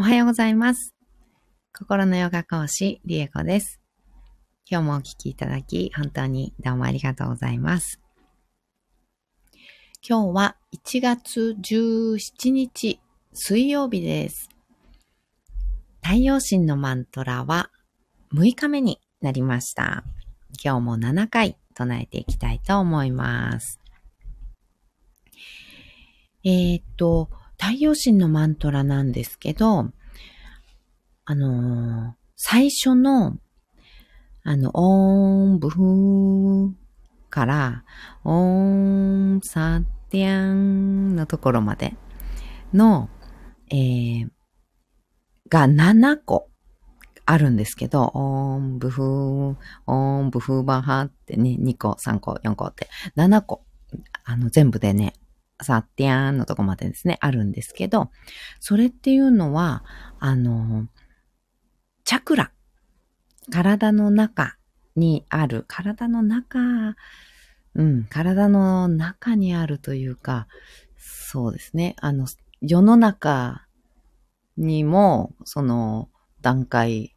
おはようございます。心のヨガ講師、リエコです。今日もお聞きいただき、本当にどうもありがとうございます。今日は1月17日、水曜日です。太陽神のマントラは6日目になりました。今日も7回唱えていきたいと思います。えーっと、太陽神のマントラなんですけど、あのー最初の、あの、オーン、ブフーから、オーン、サティアンのところまでの、えー、が7個あるんですけど、オーン、ブフー、オーン、ブフーバハってね、2個、3個、4個って、7個、あの、全部でね、サティアンのとこまでですね、あるんですけど、それっていうのは、あの、チャクラ、体の中にある、体の中、うん、体の中にあるというか、そうですね、あの、世の中にも、その、段階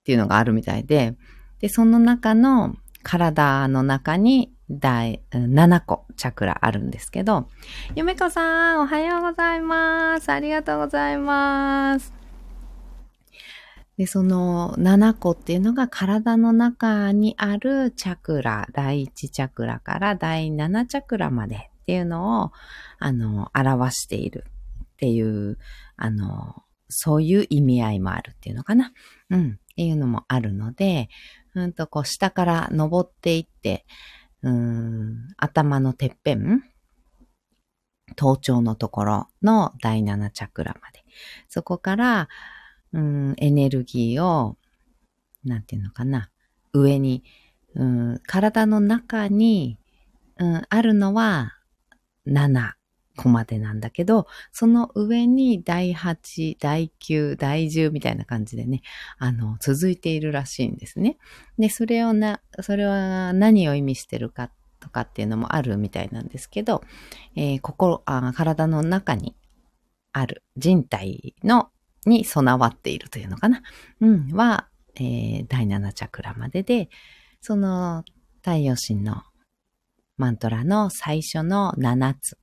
っていうのがあるみたいで、で、その中の体の中に第7個チャクラあるんですけど、ゆめこさん、おはようございます。ありがとうございます。で、その7個っていうのが体の中にあるチャクラ、第1チャクラから第7チャクラまでっていうのを、あの、表しているっていう、あの、そういう意味合いもあるっていうのかな。うん。っていうのもあるので、うんとこう下から登っていって、うん、頭のてっぺん、頭頂のところの第七チャクラまで。そこから、うん、エネルギーを、なんていうのかな、上に、うん、体の中に、うん、あるのは7個までなんだけど、その上に第8、第9、第10みたいな感じでね、あの、続いているらしいんですね。で、それをな、それは何を意味してるかとかっていうのもあるみたいなんですけど、えー心あ、体の中にある人体のに備わっているというのかな。うん、は、えー第7チャクラまでで、その太陽神のマントラの最初の7つ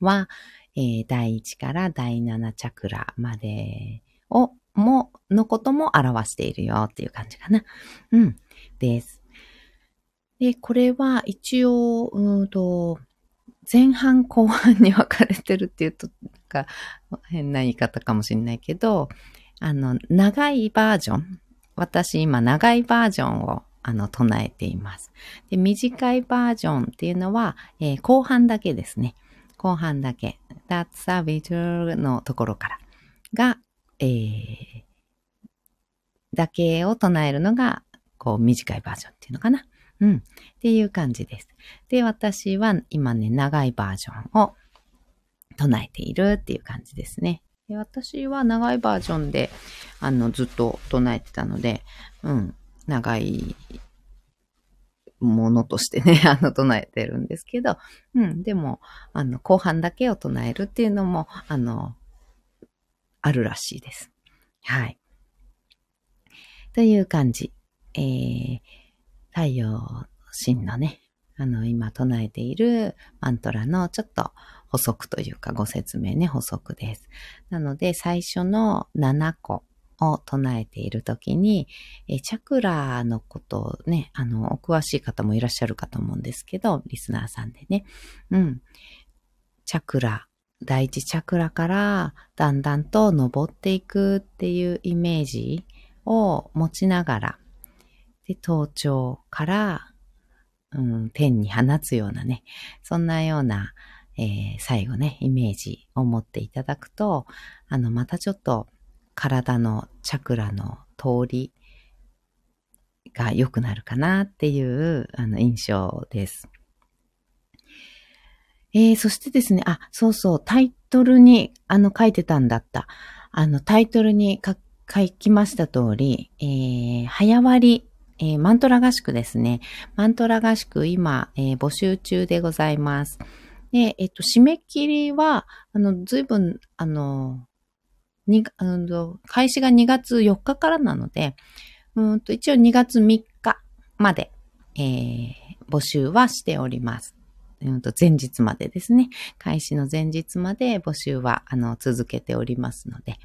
は、えー第1から第7チャクラまでを、も、のことも表しているよっていう感じかな。うん、です。で、これは一応、うんと、前半後半に分かれてるっていうと、なんか変な言い方かもしれないけど、あの、長いバージョン。私今長いバージョンをあの唱えています。で、短いバージョンっていうのは、えー後半だけですね。後半だけ。That's a visual のところからが、えーだけを唱えるのが、こう短いバージョンっていうのかな。うん。っていう感じです。で、私は今ね、長いバージョンを唱えているっていう感じですね。で私は長いバージョンで、あの、ずっと唱えてたので、うん、長いものとしてね、あの、唱えてるんですけど、うん、でも、あの、後半だけを唱えるっていうのも、あの、あるらしいです。はい。という感じ。えー、太陽神のね、あの、今唱えているマントラのちょっと補足というかご説明ね、補足です。なので、最初の7個を唱えているときに、えチャクラのことをね、あの、お詳しい方もいらっしゃるかと思うんですけど、リスナーさんでね。うん。チャクラ、第一チャクラからだんだんと登っていくっていうイメージを持ちながら、で、頭頂から、うん、天に放つようなね、そんなような、えー最後ね、イメージを持っていただくと、あの、またちょっと体のチャクラの通りが良くなるかなっていう、あの、印象です。えー、そしてですね、あ、そうそう、タイトルに、あの、書いてたんだった。あの、タイトルに書きました通り、えー、早割り、えーマントラ合宿ですね。マントラ合宿、今、えー募集中でございます。で、えっと、締め切りは、あの、ずいぶん、あの、にうんと開始が2月4日からなので、うんと一応2月3日まで、えー、募集はしております。うんと前日までですね。開始の前日まで募集は、あの、続けておりますので。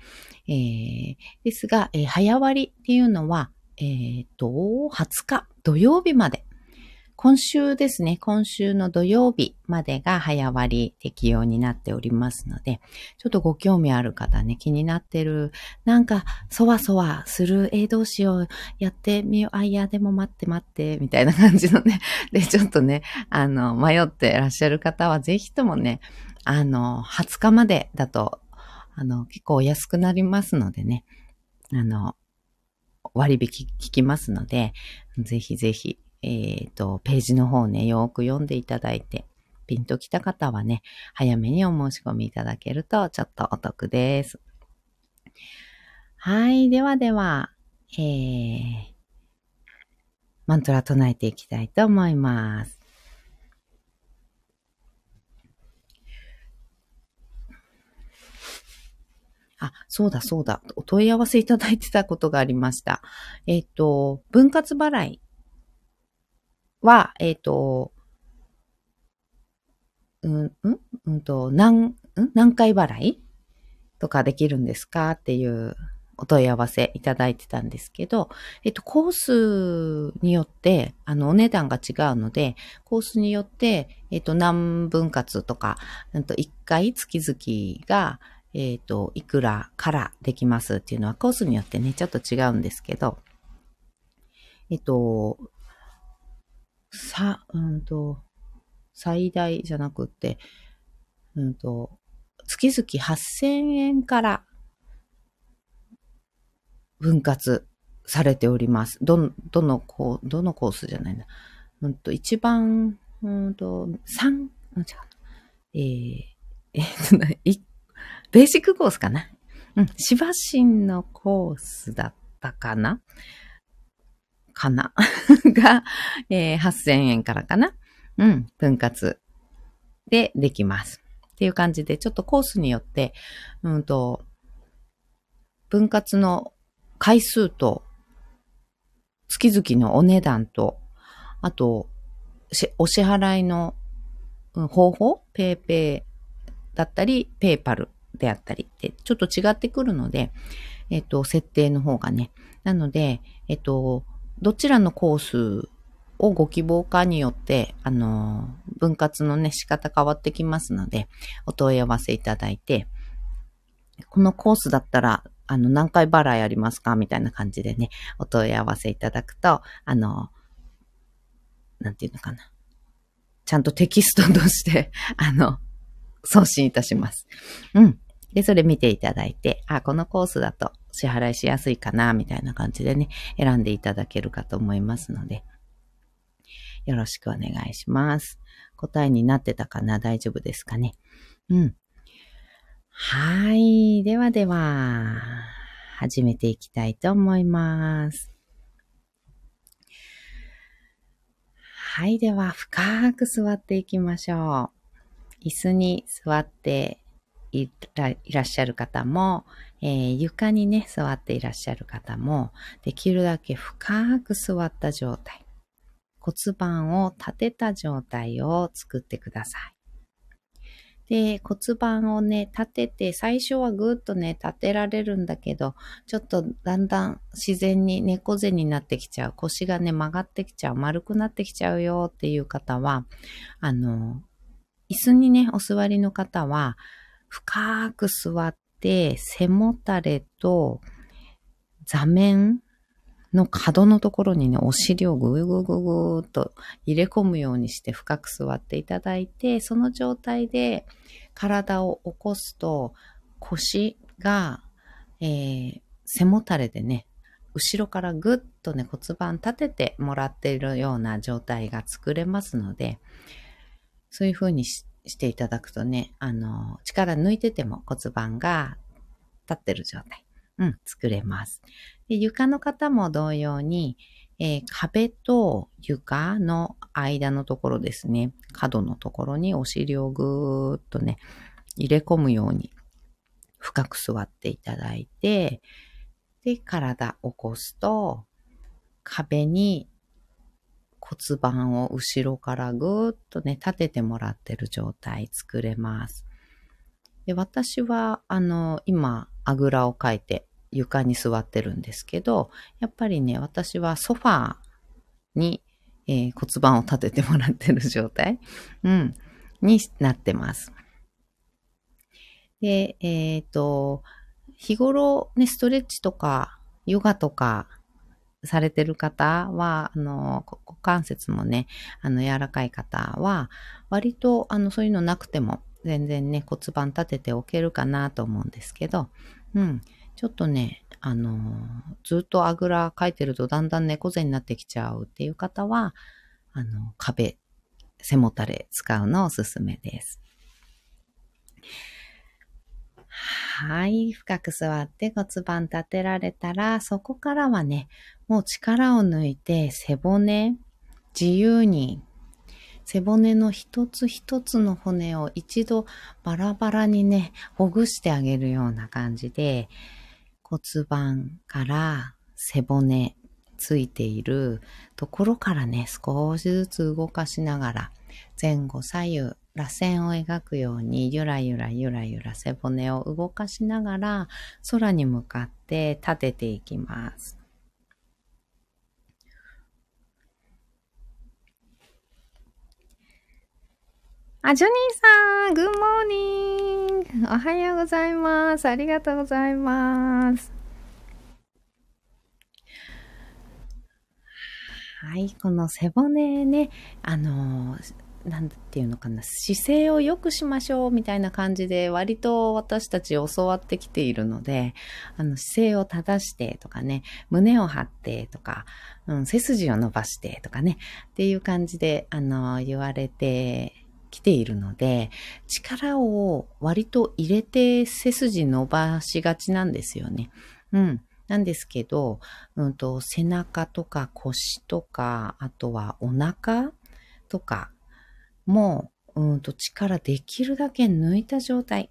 えー、ですが、えー、早割っていうのは、えっ、ー、と、20日土曜日まで今週ですね、今週の土曜日までが早割適用になっておりますので、ちょっとご興味ある方ね、気になってる、なんか、そわそわする、えー、どうしよう、やってみよう、あ、いや、でも待って待って、みたいな感じのね、で、ちょっとね、あの、迷ってらっしゃる方は、ぜひともね、あの、20日までだと、あの、結構お安くなりますのでね、あの、割引聞きますので、ぜひぜひ、えっ、ー、と、ページの方ね、よく読んでいただいて、ピンときた方はね、早めにお申し込みいただけるとちょっとお得です。はい。ではでは、えー、マントラ唱えていきたいと思います。あ、そうだそうだ。お問い合わせいただいてたことがありました。えっ、ー、と、分割払いは、えっ、ー、と、うん、うん、うんと、何、ん何回払いとかできるんですかっていうお問い合わせいただいてたんですけど、えっと、コースによって、あの、お値段が違うので、コースによって、えっと、何分割とか、うんと、1回月々が、えっと、いくらからできますっていうのは、コースによってね、ちょっと違うんですけど、えっと、さ、うんと、最大じゃなくって、うんと、月々8000円から分割されております。ど、どのコどのコースじゃないな。うんと、一番、うんと、三、違う。えー、えー、と、い、ベーシックコースかな。うん、芝神のコースだったかな。かな。が、えー、8000円からかな。うん、分割。でできます。っていう感じで、ちょっとコースによって、うんと、分割の回数と、月々のお値段と、あと、お支払いの方法、ペイペイだったり、ペイパルであったり。って、ちょっと違ってくるので、えっと、設定の方がね。なので、えっと、どちらのコースをご希望かによって、あの、分割のね、仕方変わってきますので、お問い合わせいただいて、このコースだったら、あの、何回払いありますか？みたいな感じでね、お問い合わせいただくと、あの、なんていうのかな。ちゃんとテキストとしてあの、送信いたします。うん。で、それ見ていただいて、あ、このコースだと支払いしやすいかな、みたいな感じでね、選んでいただけるかと思いますので、よろしくお願いします。答えになってたかな大丈夫ですかねうん。はい。ではでは、始めていきたいと思います。はい。では、深く座っていきましょう。椅子に座っていらいらっしゃる方も、えー、床にね、座っていらっしゃる方も、できるだけ深く座った状態、骨盤を立てた状態を作ってください。で、骨盤をね、立てて、最初はぐーっとね、立てられるんだけど、ちょっとだんだん自然に猫背になってきちゃう。腰がね、曲がってきちゃう。丸くなってきちゃうよっていう方は、あの、椅子にね、お座りの方は、深く座って、背もたれと座面の角のところにね、お尻をぐぐぐぐっと入れ込むようにして深く座っていただいて、その状態で体を起こすと腰が、えー、背もたれでね、後ろからぐっとね、骨盤立ててもらっているような状態が作れますので、そういう風にしてしていただくとね、あの、力抜いてても骨盤が立ってる状態、うん、作れます。で床の方も同様に、えー、壁と床の間のところですね、角のところにお尻をぐーっとね、入れ込むように、深く座っていただいて、で、体起こすと、壁に骨盤を後ろからぐーっとね、立ててもらってる状態作れます。で、私は、あの、今、あぐらをかいて床に座ってるんですけど、やっぱりね、私はソファーに、えー、骨盤を立ててもらってる状態、うん、になってます。で、えっ、ー、と、日頃ね、ストレッチとか、ヨガとかされてる方は、あの、股関節もね、あの、柔らかい方は、割と、あの、そういうのなくても、全然ね、骨盤立てておけるかなと思うんですけど、うん。ちょっとね、あの、ずっとあぐらかいてるとだんだん猫背になってきちゃうっていう方は、あの、壁、背もたれ使うのおすすめです。はい。深く座って骨盤立てられたら、そこからはね、もう力を抜いて背骨、自由に背骨の一つ一つの骨を一度バラバラにね、ほぐしてあげるような感じで、骨盤から背骨ついているところからね、少しずつ動かしながら、前後左右、螺旋を描くようにゆらゆらゆらゆら背骨を動かしながら空に向かって立てていきます。あ、ジョニーさん、グッモーニングおはようございます。ありがとうございます。はい、この背骨ね、あのなんていうのかな、姿勢を良くしましょうみたいな感じで割と私たち教わってきているので、あの姿勢を正してとかね、胸を張ってとか、うん、背筋を伸ばしてとかね、っていう感じで、あの、言われて来ているので、力を割と入れて背筋伸ばしがちなんですよね。うん。なんですけど、うんと、背中とか腰とか、あとはお腹とかも、ううんと力できるだけ抜いた状態。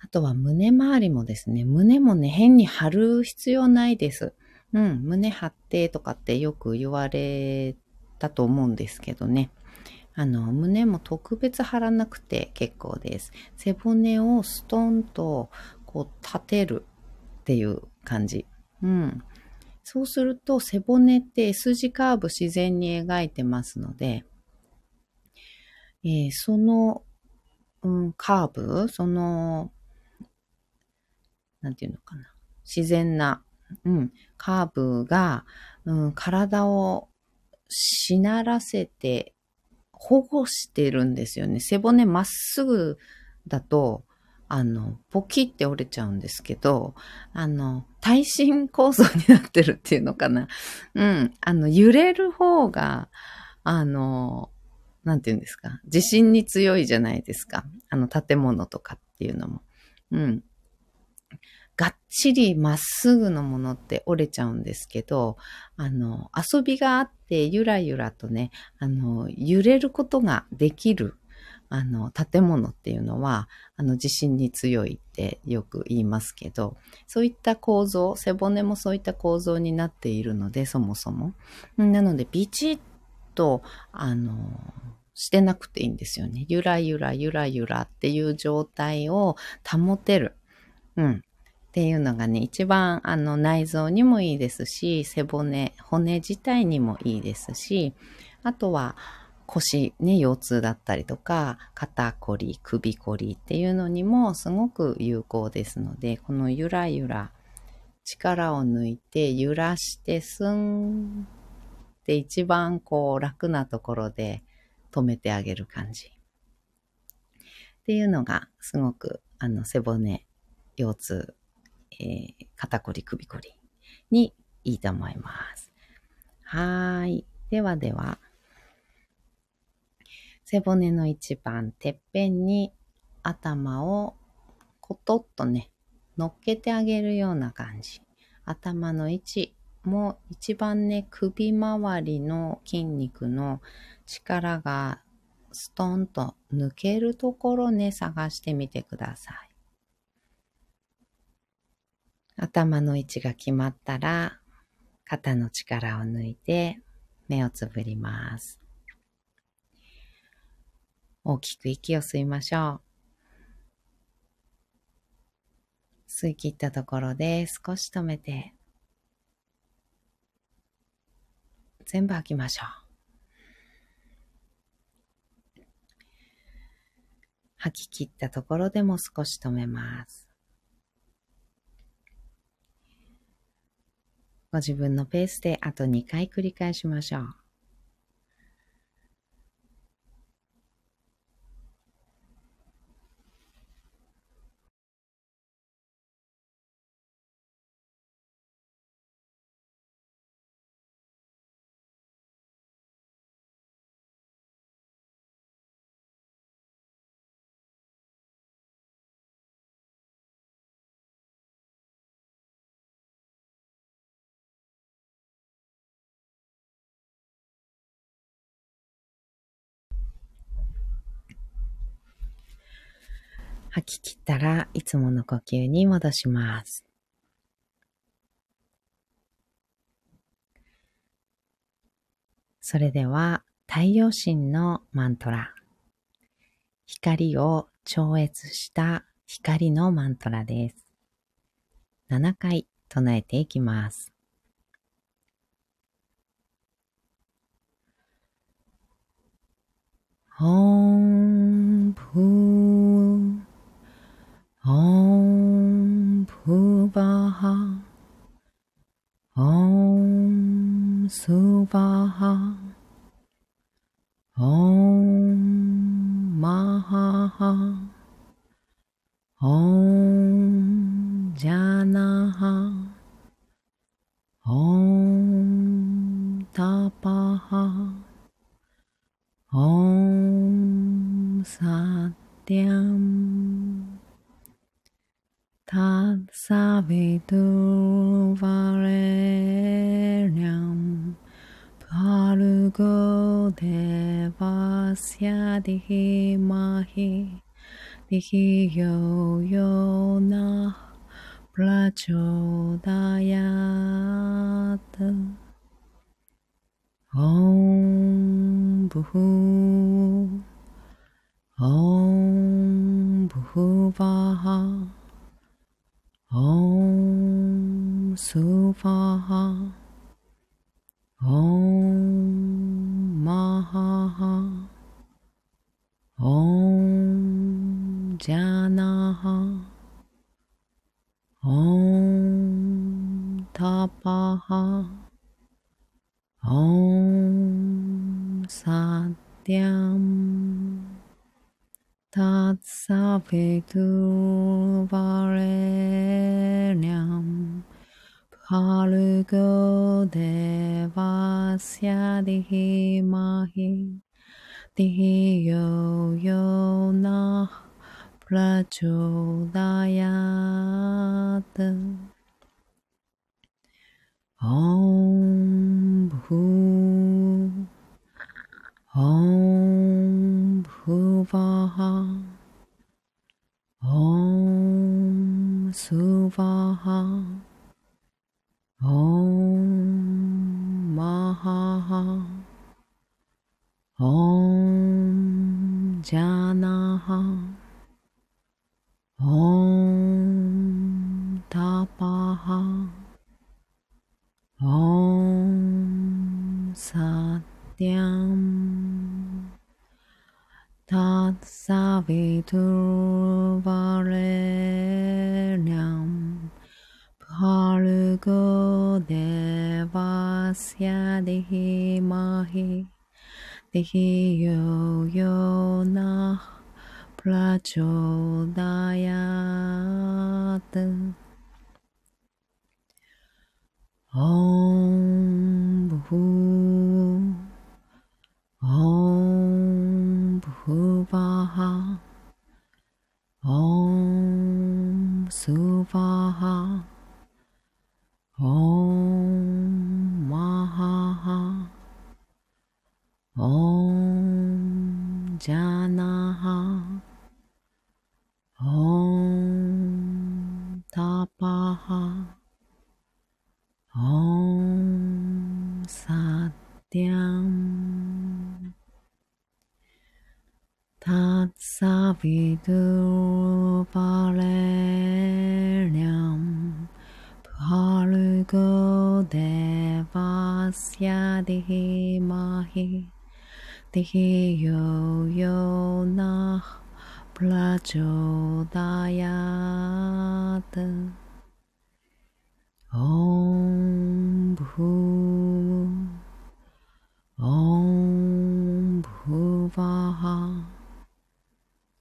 あとは胸周りもですね、胸もね、変に張る必要ないです。うん、胸張ってとかってよく言われたと思うんですけどね。あの、胸も特別張らなくて結構です。背骨をストンとこう立てるっていう感じ。うん。そうすると背骨って S 字カーブ自然に描いてますので、えー、その、うん、カーブ、その、なんていうのかな。自然な、うん、カーブが、うん、体をしならせて保護してるんですよね。背骨まっすぐだと、あの、ポキって折れちゃうんですけど、あの、耐震構造になってるっていうのかな。うん。あの、揺れる方が、あの、なんて言うんですか？地震に強いじゃないですか。あの、建物とかっていうのも。うん。がっちりまっすぐのものって折れちゃうんですけど、あの、遊びがあってゆらゆらとね、あの、揺れることができる、あの、建物っていうのは、あの、地震に強いってよく言いますけど、そういった構造、背骨もそういった構造になっているので、そもそも。なので、ビチッと、あの、してなくていいんですよね。ゆらゆらゆらゆらっていう状態を保てる。うん。っていうのがね、一番あの内臓にもいいですし、背骨、骨自体にもいいですし、あとは腰、ね、腰痛だったりとか、肩こり、首こりっていうのにもすごく有効ですので、このゆらゆら、力を抜いて揺らしてスンって一番こう楽なところで止めてあげる感じ。っていうのがすごくあの背骨、腰痛えー、肩こり、首こりにいいと思います。はい。ではでは、背骨の一番てっぺんに頭をコトッとね、乗っけてあげるような感じ。頭の位置も一番ね、首周りの筋肉の力がストンと抜けるところね、探してみてください。頭の位置が決まったら、肩の力を抜いて目をつぶります。大きく息を吸いましょう。吸い切ったところで少し止めて、全部吐きましょう。吐き切ったところでも少し止めます。ご自分のペースであと2回繰り返しましょう。たらいつもの呼吸に戻します。それでは太陽神のマントラ。光を超越した光のマントラです。7回唱えていきます。オンプー Om Purvaha Om Suvaha Om Mahaha. Om Janaha. Om Tapaha. Om Satyam tat savitur varelyam bhargo devasya dhimahi dhiyo yo na prachodayat ॐ भुः ॐ भुवाः Om Suvaha Om Mahaha Om Janaha Om Tapaha Om Satyam Tatsavitu Varenyam Bhargo Devasya Dihimahi Dihiyo Yona Prachodayat Om Bhu Om Bhuvaha. Om Suvaha Om Mahaha. Om Janaha. Om Tatsavitur Varenyam Bhargo Devasya Dihimahi Dihiyo Yona Prachodayat Om Bhu Om Bhuvaha Om Suvaha. Om タサビドゥバレリャンパルゴデ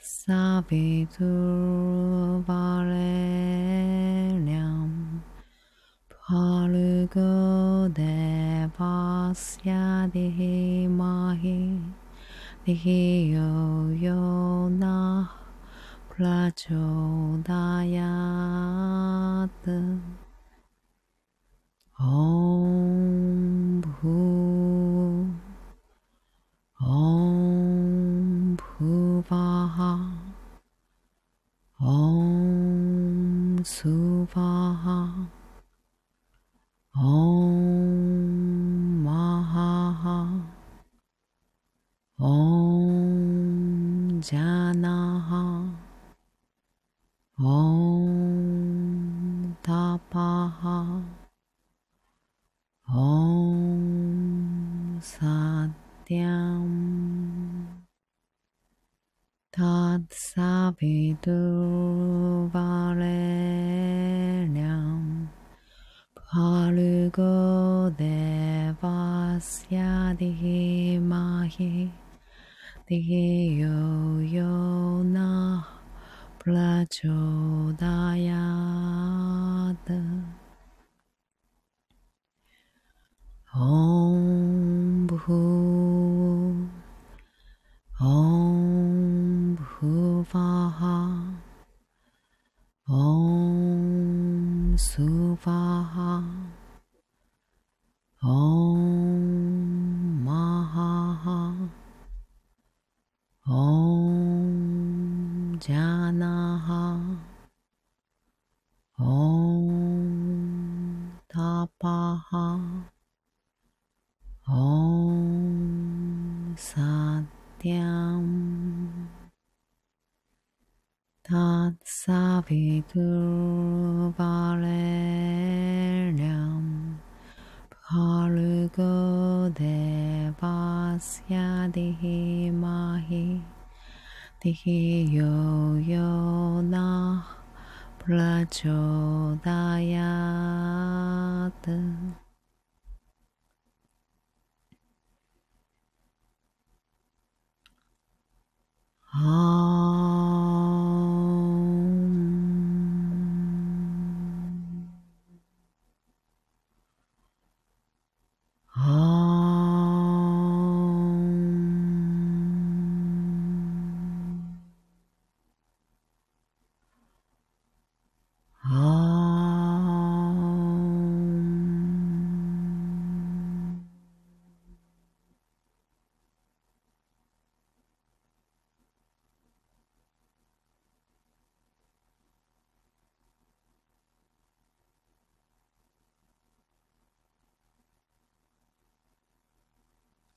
saviturvalelyam phalugo devasya dhimahi dhiyo yonah prachodayat Om Bhu Om Suvaha. Om Suvaha. Om Mahaha. Om Janaha. Om Tapaha. Om 사비두바레량 바르고 데바스야 디마히 디요요나 플라조다야드.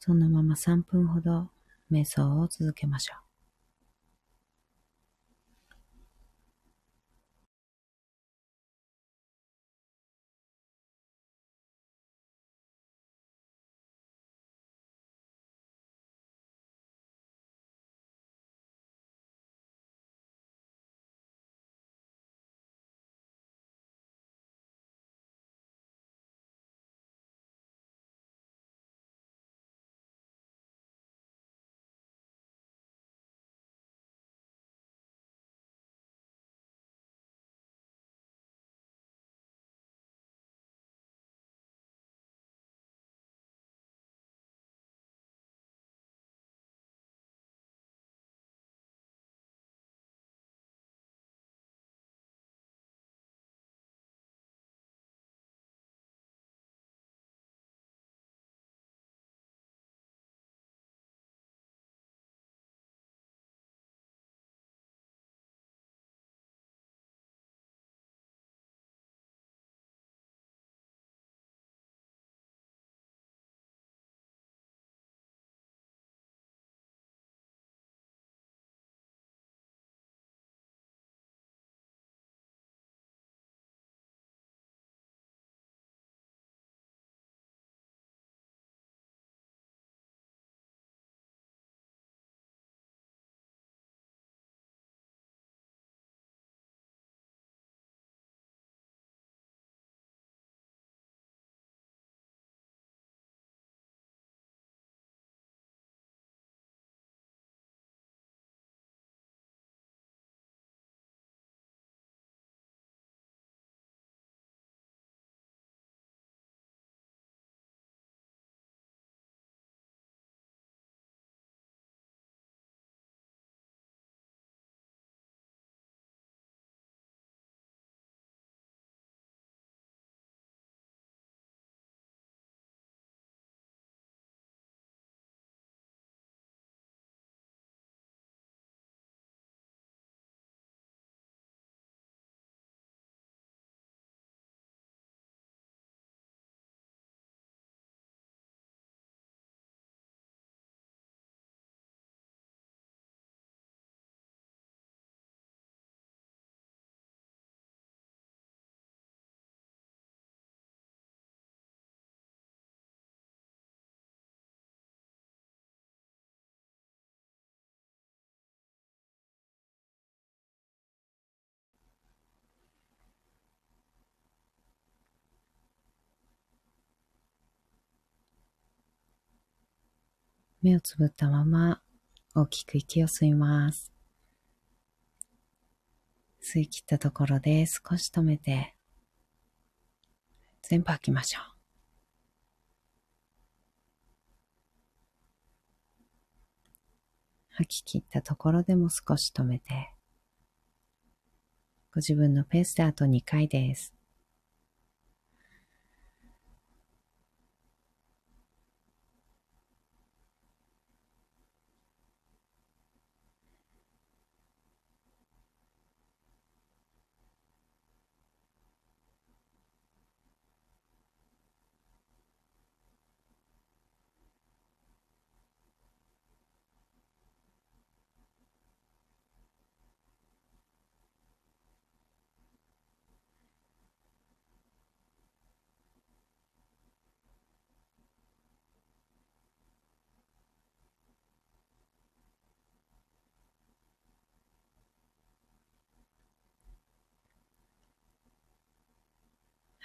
そのまま3分ほど瞑想を続けましょう。目をつぶったまま大きく息を吸います。吸い切ったところで少し止めて、全部吐きましょう。吐き切ったところでも少し止めて、ご自分のペースであと2回です。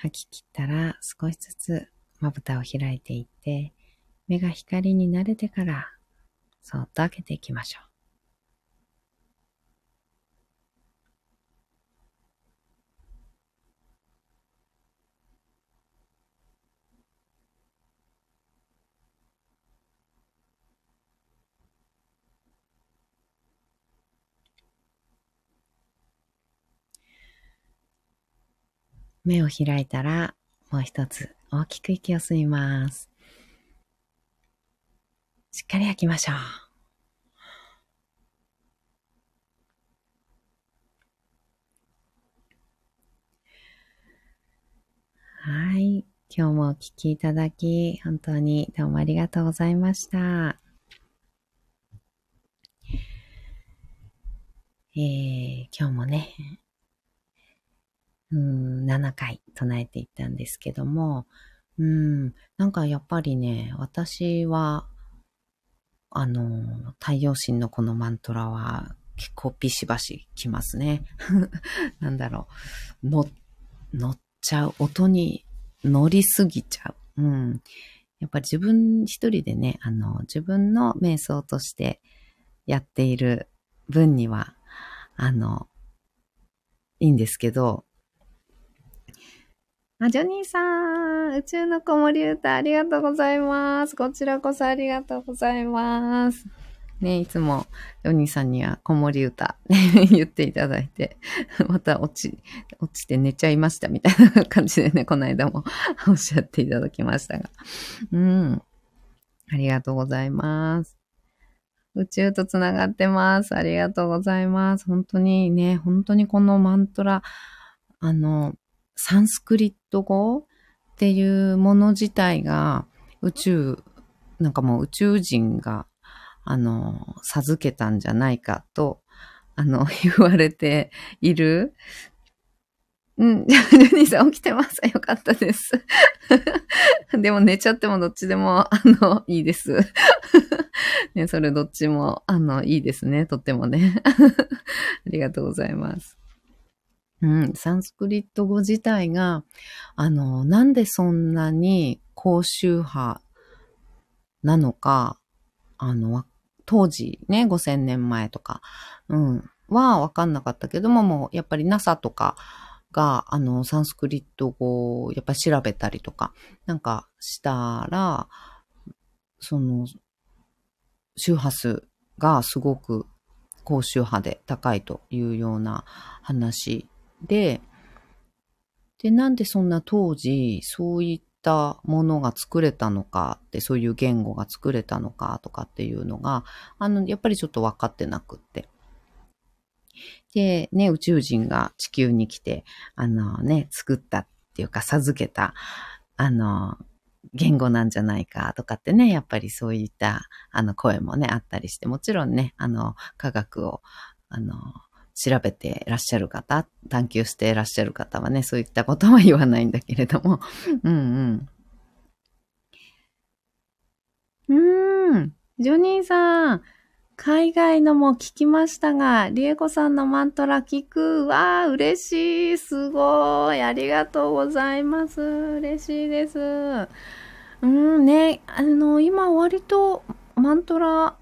吐き切ったら少しずつまぶたを開いていって、目が光に慣れてから、そっと開けていきましょう。目を開いたら、もう一つ大きく息を吸います。しっかり吐きましょう。はい。今日もお聴きいただき、本当にどうもありがとうございました。えー、今日もね、うん、7回唱えていったんですけども、うん、なんかやっぱりね、私は、あの、太陽神のこのマントラは結構ビシバシきますね。なんだろう。乗、乗っちゃう。音に乗りすぎちゃう。うん。やっぱり自分一人でね、あの、自分の瞑想としてやっている分には、あの、いいんですけど、あ、ジョニーさん、宇宙の子守歌ありがとうございます。こちらこそありがとうございます。ね、いつも、ジョニーさんには子守歌、言っていただいて、また落ち、落ちて寝ちゃいましたみたいな感じでね、この間も おっしゃっていただきましたが。うん。ありがとうございます。宇宙とつながってます。ありがとうございます。本当にね、本当にこのマントラ、あの、サンスクリット語っていうもの自体が宇宙、なんかもう宇宙人が、あの、授けたんじゃないかと、あの、言われている。うん。ジュニーさん起きてます。よかったです。でも寝ちゃってもどっちでも、あの、いいです。ね、それどっちも、あの、いいですね。とってもね。ありがとうございます。うん、サンスクリット語自体が、あの、なんでそんなに高周波なのか、あの、当時ね、5000年前とか、うん、はわかんなかったけども、もうやっぱり NASA とかが、あの、サンスクリット語をやっぱり調べたりとか、なんかしたら、その、周波数がすごく高周波で高いというような話で、で、なんでそんな当時、そういったものが作れたのかって、そういう言語が作れたのかとかっていうのが、あの、やっぱりちょっと分かってなくって。で、ね、宇宙人が地球に来て、あのね、作ったっていうか授けた、あの、言語なんじゃないかとかってね、やっぱりそういったあの声もね、あったりして、もちろんね、あの、科学を、あの、調べてらっしゃる方、探求してらっしゃる方はね、そういったことは言わないんだけれども、うんうん。うーん。ジョニーさん、海外のも聞きましたが、リエコさんのマントラ聞く。わー、嬉しい。すごい。ありがとうございます。嬉しいです。うんね、あの、今割と、マントラ、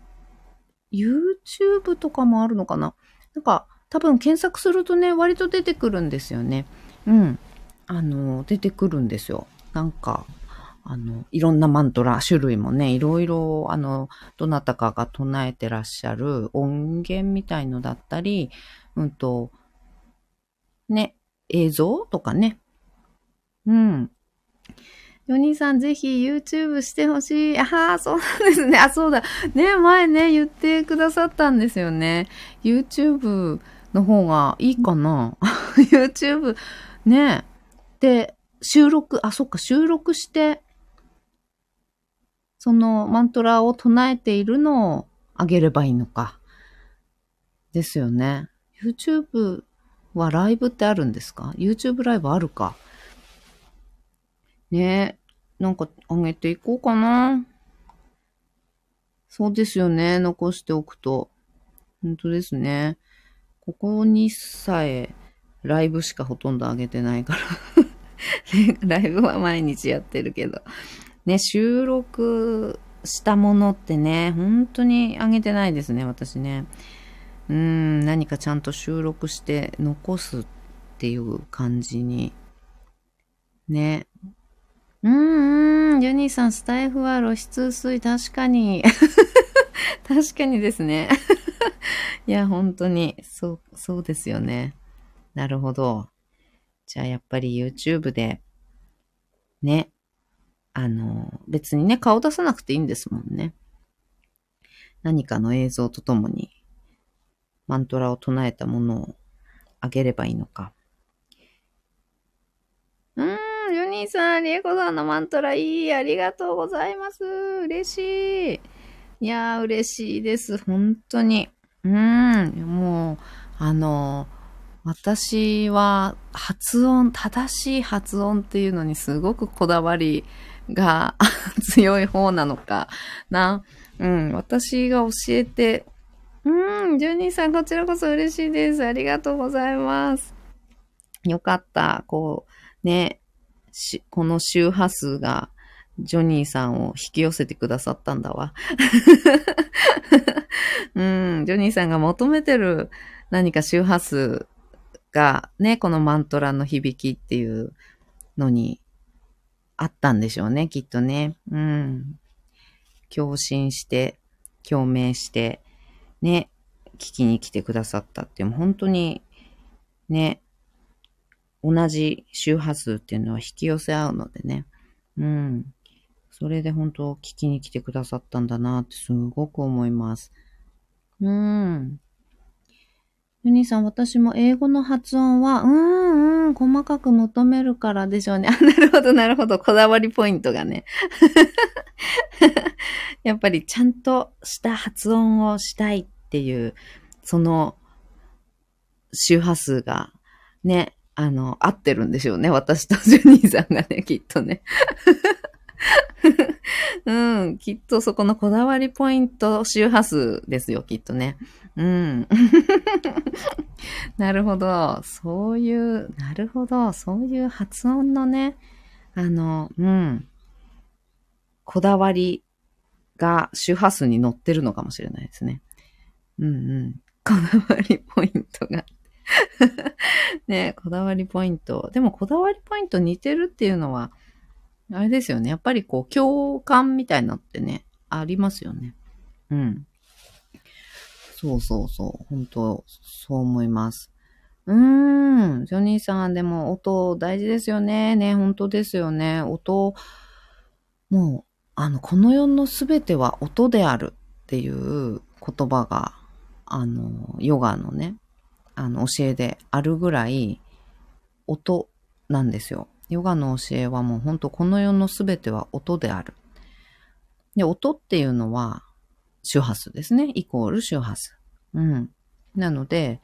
YouTube とかもあるのかななんか、多分検索するとね、割と出てくるんですよね。うん。あの、出てくるんですよ。なんか、あの、いろんなマントラ、種類もね、いろいろ、あの、どなたかが唱えてらっしゃる音源みたいのだったり、うんと、ね、映像とかね。うん。ヨニーさん、ぜひ YouTube してほしい。ああ、そうなんですね。あ、そうだ。ね、前ね、言ってくださったんですよね。YouTube の方がいいかな ?YouTube、ね。で、収録、あ、そっか、収録して、そのマントラを唱えているのをあげればいいのか。ですよね。YouTube はライブってあるんですか ?YouTube ライブあるか。ねえ、なんかあげていこうかな。そうですよね。残しておくと。本当ですね。ここにさえライブしかほとんど上げてないから ライブは毎日やってるけど。ね、収録したものってね、本当に上げてないですね、私ね。うん、何かちゃんと収録して残すっていう感じに。ね。うんうん、ジュニーさん、スタイフは露出薄い。確かに。確かにですね。いや、本当に、そう、そうですよね。なるほど。じゃあ、やっぱり YouTube で、ね、あの、別にね、顔出さなくていいんですもんね。何かの映像とともに、マントラを唱えたものをあげればいいのか。うーん、ユニーさん、リエコさんのマントラいい。ありがとうございます。嬉しい。いやー、嬉しいです。本当に。うん、もう、あの、私は発音、正しい発音っていうのにすごくこだわりが 強い方なのかな。うん、私が教えて、うん、ジュニーさんこちらこそ嬉しいです。ありがとうございます。よかった。こう、ね、この周波数がジョニーさんを引き寄せてくださったんだわ。うん、ジョニーさんが求めてる何か周波数がね、このマントラの響きっていうのにあったんでしょうね、きっとね。うん。共振して、共鳴して、ね、聞きに来てくださったっていう、本当に、ね、同じ周波数っていうのは引き寄せ合うのでね。うん。それで本当聞きに来てくださったんだなってすごく思います。うん。ユニさん、私も英語の発音は、うんうん、細かく求めるからでしょうね。あ、なるほど、なるほど。こだわりポイントがね。やっぱりちゃんとした発音をしたいっていう、その周波数がね、あの、合ってるんでしょうね。私とジュニーさんがね、きっとね。うん、きっとそこのこだわりポイント周波数ですよ、きっとね。うん。なるほど。そういう、なるほど。そういう発音のね、あの、うん。こだわりが周波数に乗ってるのかもしれないですね。うんうん。こだわりポイントが。ねこだわりポイント。でもこだわりポイント似てるっていうのは、あれですよね。やっぱりこう、共感みたいなのってね、ありますよね。うん。そうそうそう。本当そう思います。うーん。ジョニーさん、でも音大事ですよね。ね、本当ですよね。音、もう、あの、この世のすべては音であるっていう言葉が、あの、ヨガのね、あの、教えであるぐらい、音なんですよ。ヨガの教えはもう本当この世のすべては音である。で、音っていうのは、周波数ですね。イコール周波数。うん。なので、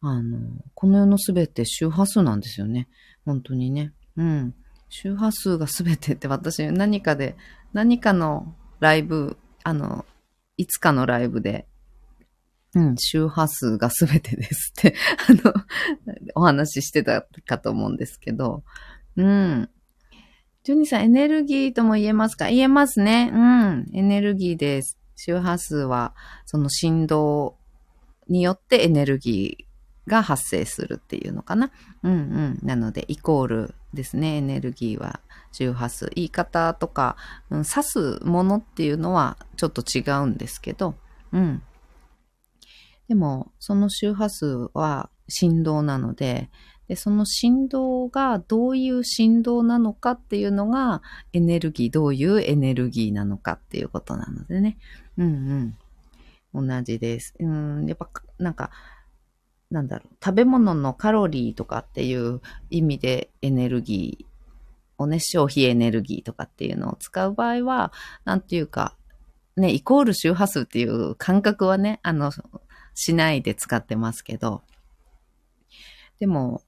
あの、この世のすべて周波数なんですよね。本当にね。うん。周波数がすべてって私何かで、何かのライブ、あの、いつかのライブで、うん、周波数がすべてですってあの、お話ししてたかと思うんですけど、うん。ジョニーさん、エネルギーとも言えますか？言えますね。うん。エネルギーです。周波数は、その振動によってエネルギーが発生するっていうのかな。うんうん。なので、イコールですね。エネルギーは周波数。言い方とか、うん、指すものっていうのはちょっと違うんですけど、うん。でも、その周波数は振動なので、で、その振動がどういう振動なのかっていうのがエネルギー、どういうエネルギーなのかっていうことなのでね。うんうん。同じです。うん、やっぱ、なんか、なんだろう、食べ物のカロリーとかっていう意味でエネルギーをね、消費エネルギーとかっていうのを使う場合は、なんていうか、ね、イコール周波数っていう感覚はね、あの、しないで使ってますけど、でも、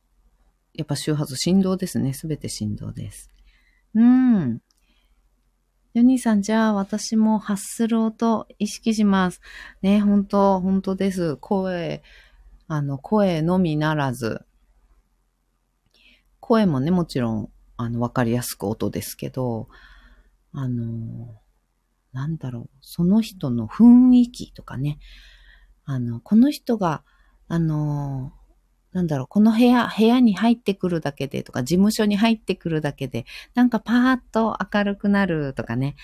やっぱ周波数振動ですね。すべて振動です。うん。ヨニーさん、じゃあ私も発する音意識します。ね、本当本当です。声、あの、声のみならず、声もね、もちろん、あの、わかりやすく音ですけど、あの、なんだろう、その人の雰囲気とかね、あの、この人が、あの、なんだろう、この部屋、部屋に入ってくるだけでとか、事務所に入ってくるだけで、なんかパーッと明るくなるとかね。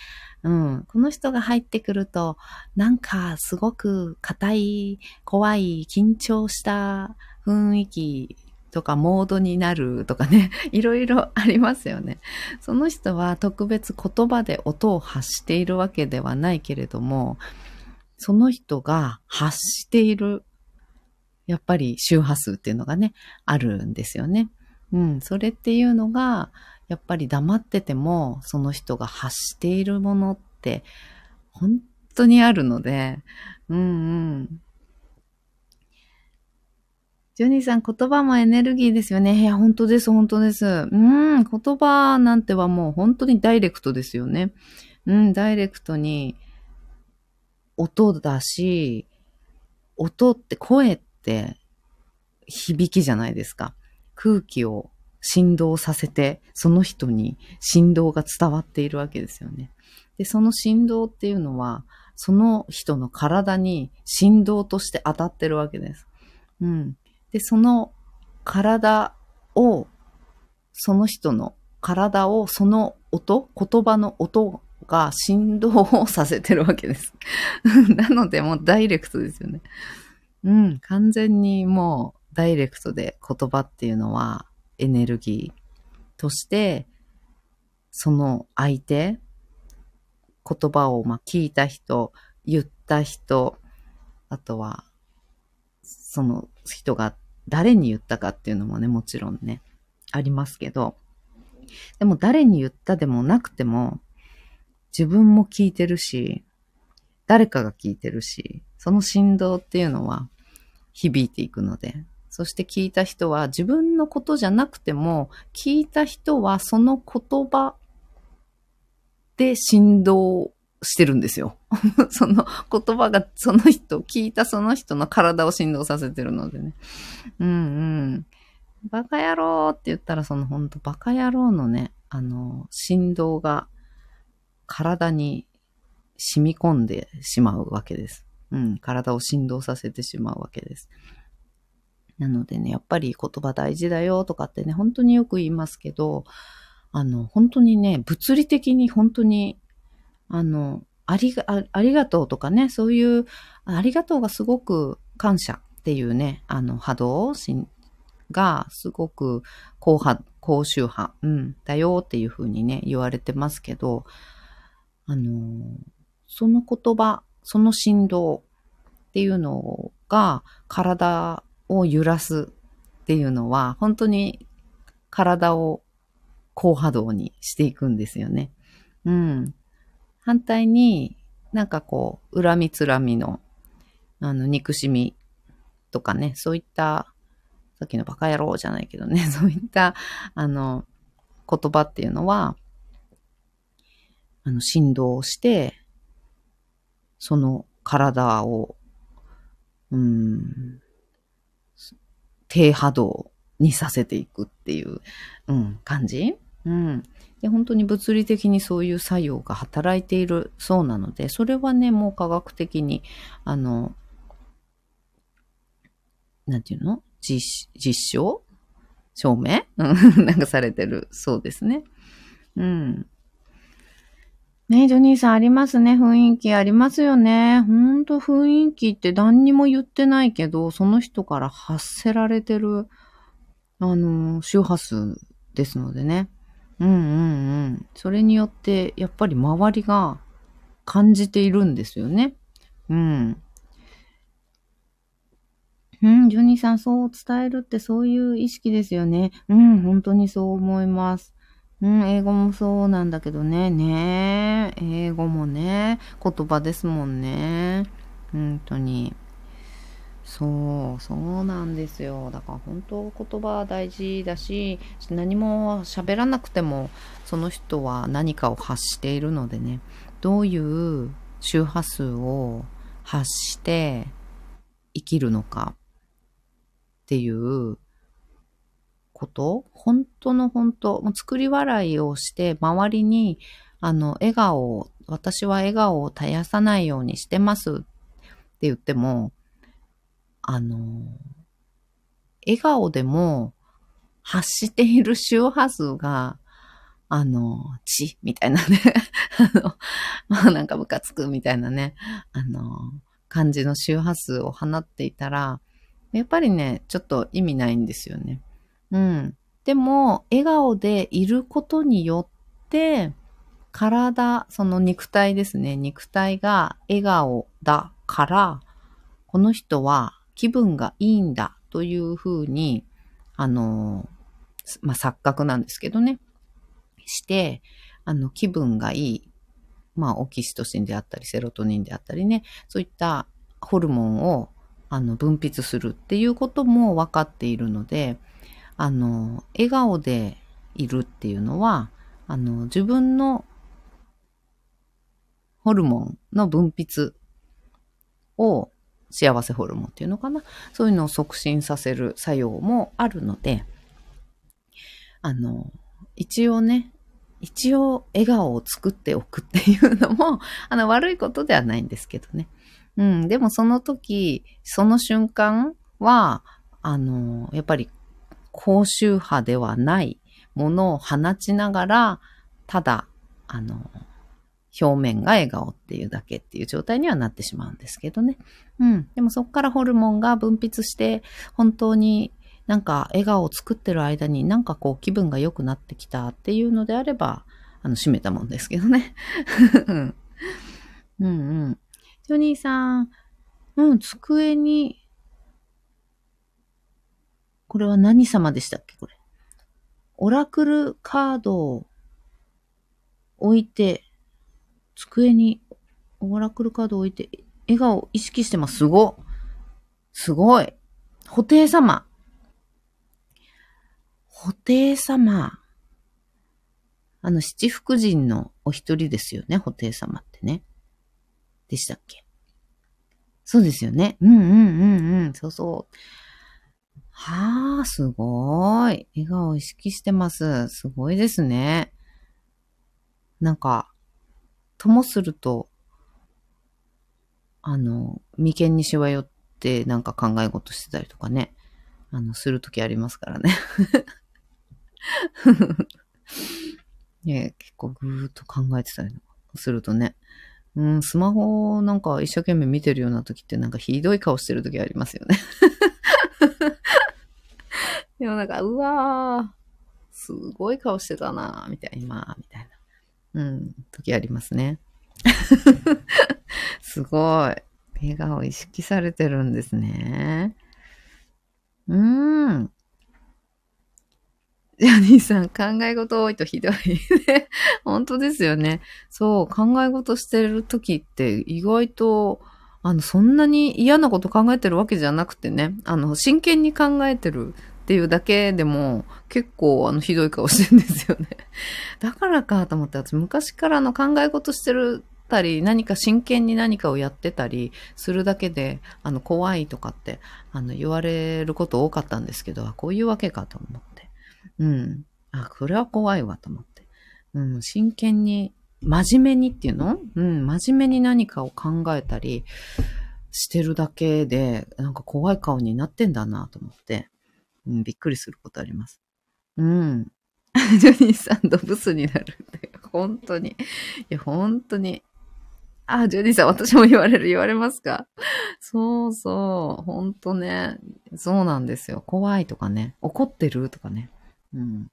うん。この人が入ってくると、なんかすごく硬い、怖い、緊張した雰囲気とかモードになるとかね。いろいろありますよね。その人は特別言葉で音を発しているわけではないけれども、その人が発しているやっぱり周波数っていうのがね、あるんですよね。うん、それっていうのが、やっぱり黙ってても、その人が発しているものって、本当にあるので、うんうん。ジョニーさん、言葉もエネルギーですよね。いや、本当です、本当です。うん、言葉なんてはもう本当にダイレクトですよね。うん、ダイレクトに音だし、音って声ってって響きじゃないですか。空気を振動させて、その人に振動が伝わっているわけですよね。で、その振動っていうのは、その人の体に振動として当たってるわけです。うん。で、その体を、その人の体を、その音、言葉の音が振動をさせてるわけです。なので、もうダイレクトですよね。うん、完全にもうダイレクトで言葉っていうのはエネルギーとして、その相手、言葉をま聞いた人、言った人、あとは、その人が誰に言ったかっていうのもね、もちろんね、ありますけど、でも誰に言ったでもなくても、自分も聞いてるし、誰かが聞いてるし、その振動っていうのは響いていくので、そして聞いた人は自分のことじゃなくても、聞いた人はその言葉で振動してるんですよ。その言葉がその人、聞いたその人の体を振動させてるのでね。うんうん。バカ野郎って言ったらそのほんとバカ野郎のね、あの、振動が体に染み込んでしまうわけです。うん、体を振動させてしまうわけです。なのでね、やっぱり言葉大事だよとかってね、本当によく言いますけど、あの、本当にね、物理的に本当に、あの、ありが、ありがとうとかね、そういう、ありがとうがすごく感謝っていうね、あの、波動がすごく高波、高周波、うん、だよっていうふうにね、言われてますけど、あの、その言葉その振動っていうのが体を揺らすっていうのは本当に体を高波動にしていくんですよね。うん。反対になんかこう、恨みつらみの、あの、憎しみとかね、そういった、さっきのバカ野郎じゃないけどね、そういった、あの、言葉っていうのは、あの、振動して、その体を、うん、低波動にさせていくっていう、うん、感じうん。で、本当に物理的にそういう作用が働いているそうなので、それはね、もう科学的に、あの、なんていうの？実、実証？証明？なんかされてるそうですね。うん。ねジョニーさんありますね。雰囲気ありますよね。ほんと雰囲気って何にも言ってないけど、その人から発せられてる、あの、周波数ですのでね。うんうんうん。それによって、やっぱり周りが感じているんですよね。うん。うん、ジョニーさん、そう伝えるってそういう意識ですよね。うん、本当にそう思います。うん、英語もそうなんだけどね。ね英語もね、言葉ですもんね。本当に。そう、そうなんですよ。だから本当言葉は大事だし、何も喋らなくても、その人は何かを発しているのでね、どういう周波数を発して生きるのかっていうこと本当の本当、もう作り笑いをして周りにあの笑顔を、私は笑顔を絶やさないようにしてますって言っても、あの、笑顔でも発している周波数が、あの、血みたいなね、あの、まあなんかムカつくみたいなね、あの、感じの周波数を放っていたら、やっぱりね、ちょっと意味ないんですよね。うん。でも、笑顔でいることによって、体、その肉体ですね。肉体が笑顔だから、この人は気分がいいんだというふうに、あの、まあ、錯覚なんですけどね。して、あの、気分がいい。まあ、オキシトシンであったり、セロトニンであったりね。そういったホルモンを、あの、分泌するっていうことも分かっているので、あの、笑顔でいるっていうのは、あの、自分のホルモンの分泌を幸せホルモンっていうのかな？そういうのを促進させる作用もあるので、あの、一応ね、一応笑顔を作っておくっていうのも、あの、悪いことではないんですけどね。うん、でもその時、その瞬間は、あの、やっぱり高周波ではないものを放ちながら、ただ、あの、表面が笑顔っていうだけっていう状態にはなってしまうんですけどね。うん。でもそこからホルモンが分泌して、本当になんか笑顔を作ってる間になんかこう気分が良くなってきたっていうのであれば、あの、閉めたもんですけどね。うんうんうん。ジョニーさん、うん、机に、これは何様でしたっけ？これ。オラクルカードを置いて、机にオラクルカードを置いて、笑顔を意識してます。すごすごい。布袋様。布袋様。あの、七福神のお一人ですよね、布袋様ってね。でしたっけ？そうですよね。うんうんうんうん。そうそう。はあ、すごい。笑顔を意識してます。すごいですね。なんか、ともすると、あの、眉間にしわ寄ってなんか考え事してたりとかね、あの、するときありますからね。ね結構ぐーっと考えてたりするとね、うん、スマホなんか一生懸命見てるような時ってなんかひどい顔してる時ありますよね。でもなんか、うわー、すごい顔してたなみたいな、今、みたいな。うん、時ありますね。すごい。笑顔意識されてるんですね。うーん。ジャニーさん、考え事多いとひどいね。本当ですよね。そう、考え事してる時って意外と、あの、そんなに嫌なこと考えてるわけじゃなくてね、あの、真剣に考えてるっていうだけでも、結構、あの、ひどい顔してるんですよね。だからかと思って、私、昔からの考え事してるたり、何か真剣に何かをやってたりするだけで、あの、怖いとかって、あの、言われること多かったんですけど、こういうわけかと思って。うん。あ、これは怖いわと思って。うん、真剣に、真面目にっていうの？うん、真面目に何かを考えたりしてるだけで、なんか怖い顔になってんだなと思って、うん、びっくりすることあります。うん。ジョニーさん、ドブスになるって。本当に。いや、本当に。あ、ジョニーさん、私も言われる、言われますか？そうそう、本当ね。そうなんですよ。怖いとかね。怒ってるとかね。うん。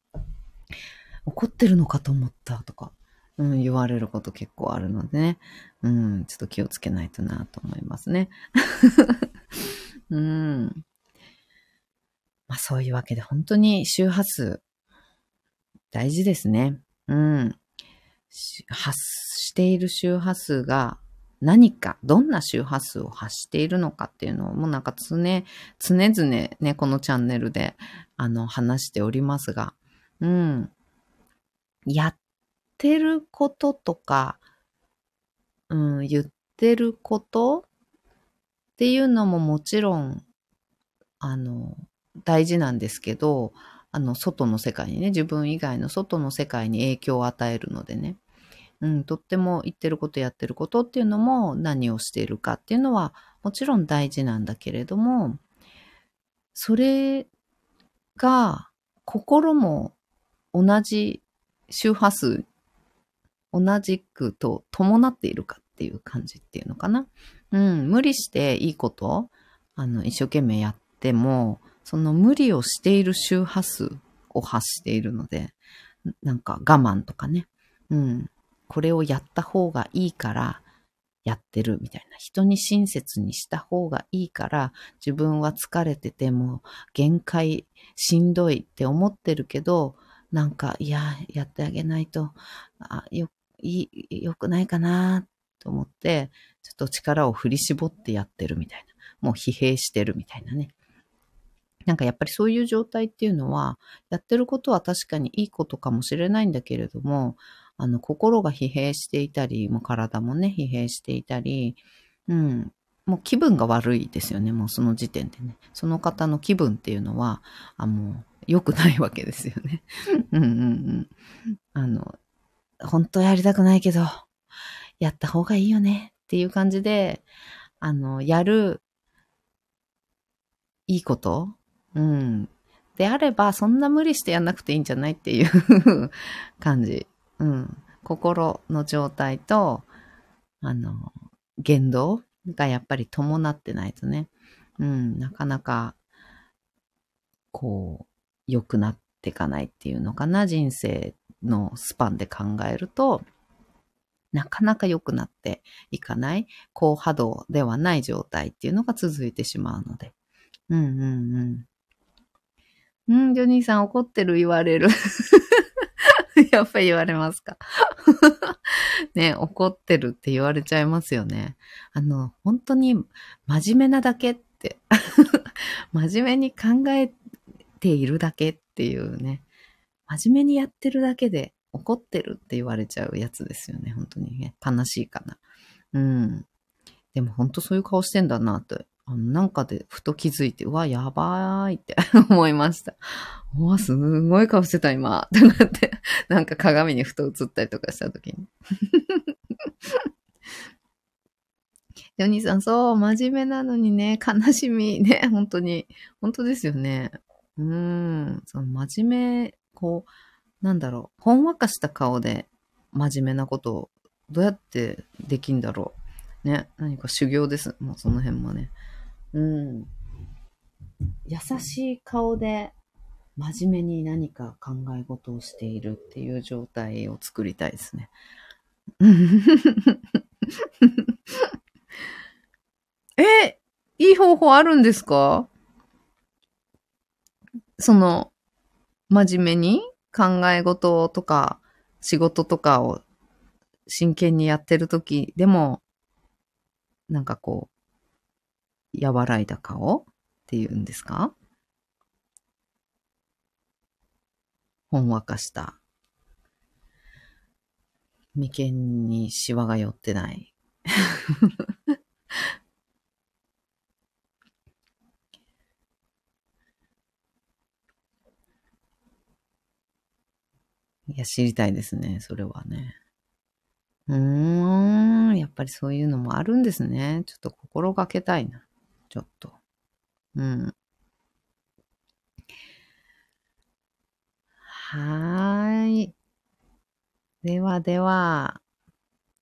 怒ってるのかと思ったとか、うん、言われること結構あるのでね。うん、ちょっと気をつけないとなと思いますね。うん。まあそういうわけで本当に周波数大事ですね。うん。発している周波数が何か、どんな周波数を発しているのかっていうのをもうなんか常、常々ね、このチャンネルで、あの、話しておりますが、うん。やってることとか、うん、言ってることっていうのももちろん、あの、大事なんですけど、あの、外の世界にね、自分以外の外の世界に影響を与えるのでね。うん、とっても言ってることやってることっていうのも何をしているかっていうのはもちろん大事なんだけれども、それが心も同じ周波数、同じくと伴っているかっていう感じっていうのかな。うん、無理していいこと、あの、一生懸命やっても、その無理をしている周波数を発しているので、なんか我慢とかね、うん、これをやった方がいいからやってるみたいな。人に親切にした方がいいから自分は疲れてても限界しんどいって思ってるけど、なんか、いや、やってあげないと、あよ、いい、良くないかなと思って、ちょっと力を振り絞ってやってるみたいな。もう疲弊してるみたいなね。なんかやっぱりそういう状態っていうのは、やってることは確かにいいことかもしれないんだけれども、あの、心が疲弊していたり、もう体もね、疲弊していたり、うん、もう気分が悪いですよね、もうその時点でね。その方の気分っていうのは、あもう良くないわけですよね。うんうんうん。あの、本当やりたくないけど、やった方がいいよねっていう感じで、あの、やる、いいことうん。であれば、そんな無理してやんなくていいんじゃないっていう 感じ。うん。心の状態と、あの、言動がやっぱり伴ってないとね、うん、なかなか、こう、良くなっていかないっていうのかな、人生のスパンで考えると、なかなか良くなっていかない、高波動ではない状態っていうのが続いてしまうので。うんうんうん。うん、ジョニーさん怒ってる言われる。やっぱり言われますか ね、怒ってるって言われちゃいますよね。あの、本当に真面目なだけって 真面目に考えているだけっていうね。真面目にやってるだけで怒ってるって言われちゃうやつですよね。本当にね。悲しいかな。うん。でも本当そういう顔してんだなって、あのなんかでふと気づいて、うわ、やばーいって 思いました。うわ、すごい顔してた今。とかって、なんか鏡にふと映ったりとかした時に。お兄さん、そう、真面目なのにね、悲しみね、本当に、本当ですよね。うーん、その真面目、こう、なんだろう、ほんわかした顔で真面目なことをどうやってできんだろう。ね、何か修行です。もうその辺もね。うん。優しい顔で真面目に何か考え事をしているっていう状態を作りたいですね。え、いい方法あるんですか？その、真面目に考え事とか仕事とかを真剣にやってる時でも、なんかこう、和らいだ顔っていうんですか？ほんわかした。眉間にシワが寄ってない いや、知りたいですね、それはね。うーん、やっぱりそういうのもあるんですね。ちょっと心がけたいな。ちょっと。うん。はーい。ではでは、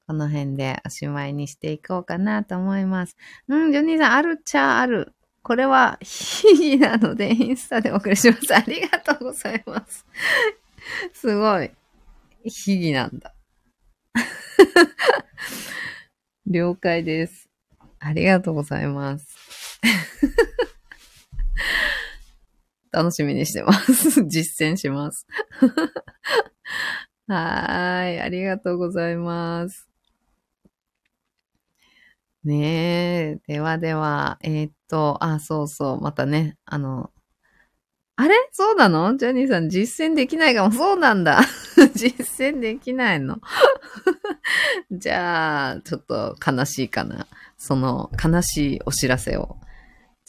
この辺でおしまいにしていこうかなと思います。うん、ジョニーさん、あるっちゃある。これは、秘技なので、インスタでお送りします。ありがとうございます。すごい。秘技なんだ。了解です。ありがとうございます。楽しみにしてます。実践します。はーい。ありがとうございます。ねえ。ではでは、えー、っと、あ、そうそう。またね、あの、あれ？そうなの？ジャニーさん実践できないかも。そうなんだ。実践できないの。じゃあ、ちょっと悲しいかな。その悲しいお知らせを。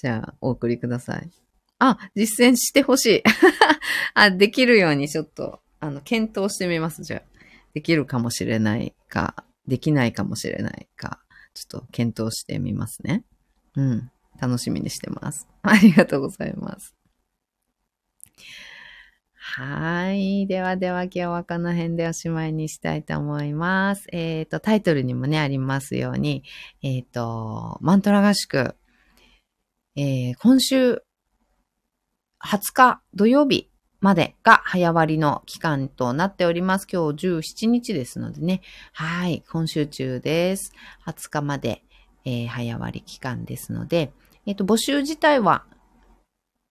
じゃあ、お送りください。あ、実践してほしい。あ、できるようにちょっと、あの、検討してみます。じゃあ、できるかもしれないか、できないかもしれないか、ちょっと検討してみますね。うん。楽しみにしてます。ありがとうございます。はい。ではでは今日はこの辺でおしまいにしたいと思います。えっ、ー、と、タイトルにもね、ありますように、えっ、ー、と、マントラ合宿、えー、今週20日土曜日までが早割の期間となっております。今日17日ですのでね。はい。今週中です。20日まで、えー、早割期間ですので、えっ、ー、と、募集自体は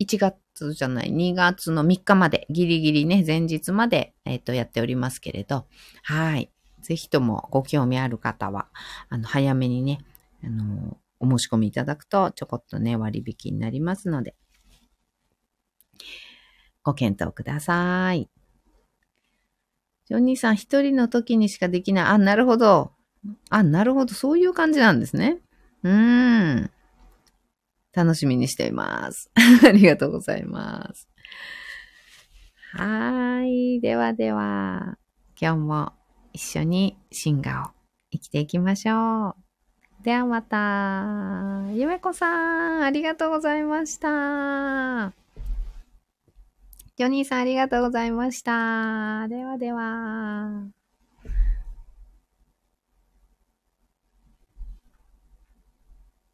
1月じゃない、2月の3日まで、ギリギリね、前日まで、えっ、ー、と、やっておりますけれど、はい。ぜひともご興味ある方は、あの、早めにね、あの、お申し込みいただくと、ちょこっとね、割引になりますので、ご検討ください。ジョニーさん一人の時にしかできない。あ、なるほど。あ、なるほど。そういう感じなんですね。うーん。楽しみにしています。ありがとうございます。はい。ではでは、今日も一緒にシンガを生きていきましょう。ではまた。ゆめこさん、ありがとうございました。ジョニーさんありがとうございました。ではでは。